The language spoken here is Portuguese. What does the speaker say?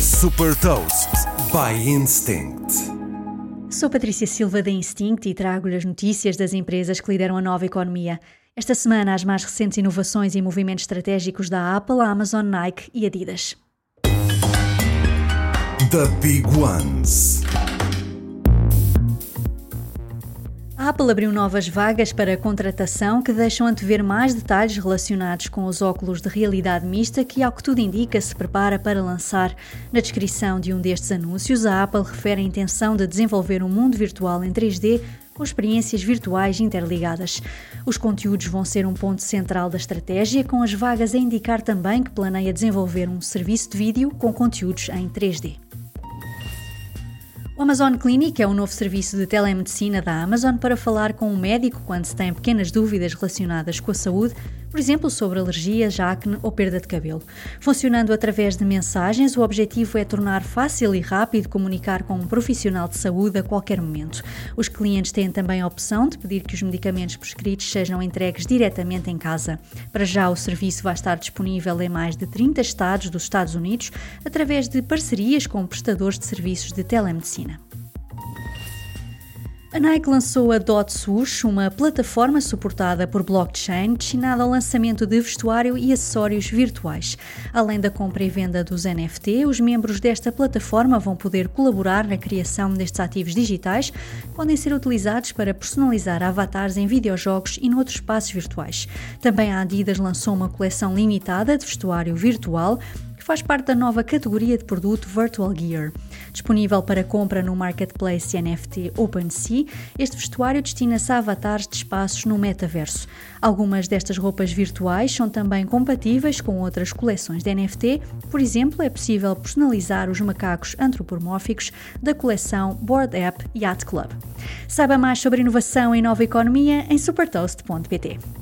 Super Toast by Instinct. Sou Patrícia Silva da Instinct e trago-lhe as notícias das empresas que lideram a nova economia. Esta semana, as mais recentes inovações e movimentos estratégicos da Apple, Amazon, Nike e Adidas. The Big Ones. Apple abriu novas vagas para contratação que deixam antever mais detalhes relacionados com os óculos de realidade mista que, ao que tudo indica, se prepara para lançar. Na descrição de um destes anúncios, a Apple refere a intenção de desenvolver um mundo virtual em 3D com experiências virtuais interligadas. Os conteúdos vão ser um ponto central da estratégia, com as vagas a indicar também que planeia desenvolver um serviço de vídeo com conteúdos em 3D. Amazon Clinic é um novo serviço de telemedicina da Amazon para falar com um médico quando se tem pequenas dúvidas relacionadas com a saúde, por exemplo, sobre alergias, acne ou perda de cabelo. Funcionando através de mensagens, o objetivo é tornar fácil e rápido comunicar com um profissional de saúde a qualquer momento. Os clientes têm também a opção de pedir que os medicamentos prescritos sejam entregues diretamente em casa. Para já, o serviço vai estar disponível em mais de 30 estados dos Estados Unidos através de parcerias com prestadores de serviços de telemedicina. A Nike lançou a DotSwoosh, uma plataforma suportada por blockchain destinada ao lançamento de vestuário e acessórios virtuais. Além da compra e venda dos NFT, os membros desta plataforma vão poder colaborar na criação destes ativos digitais, que podem ser utilizados para personalizar avatares em videojogos e noutros espaços virtuais. Também a Adidas lançou uma coleção limitada de vestuário virtual que faz parte da nova categoria de produto Virtual Gear. Disponível para compra no marketplace NFT OpenSea, este vestuário destina-se a avatares de espaços no metaverso. Algumas destas roupas virtuais são também compatíveis com outras coleções de NFT, por exemplo, é possível personalizar os macacos antropomórficos da coleção Board App Yacht Club. Saiba mais sobre inovação e nova economia em supertoast.pt.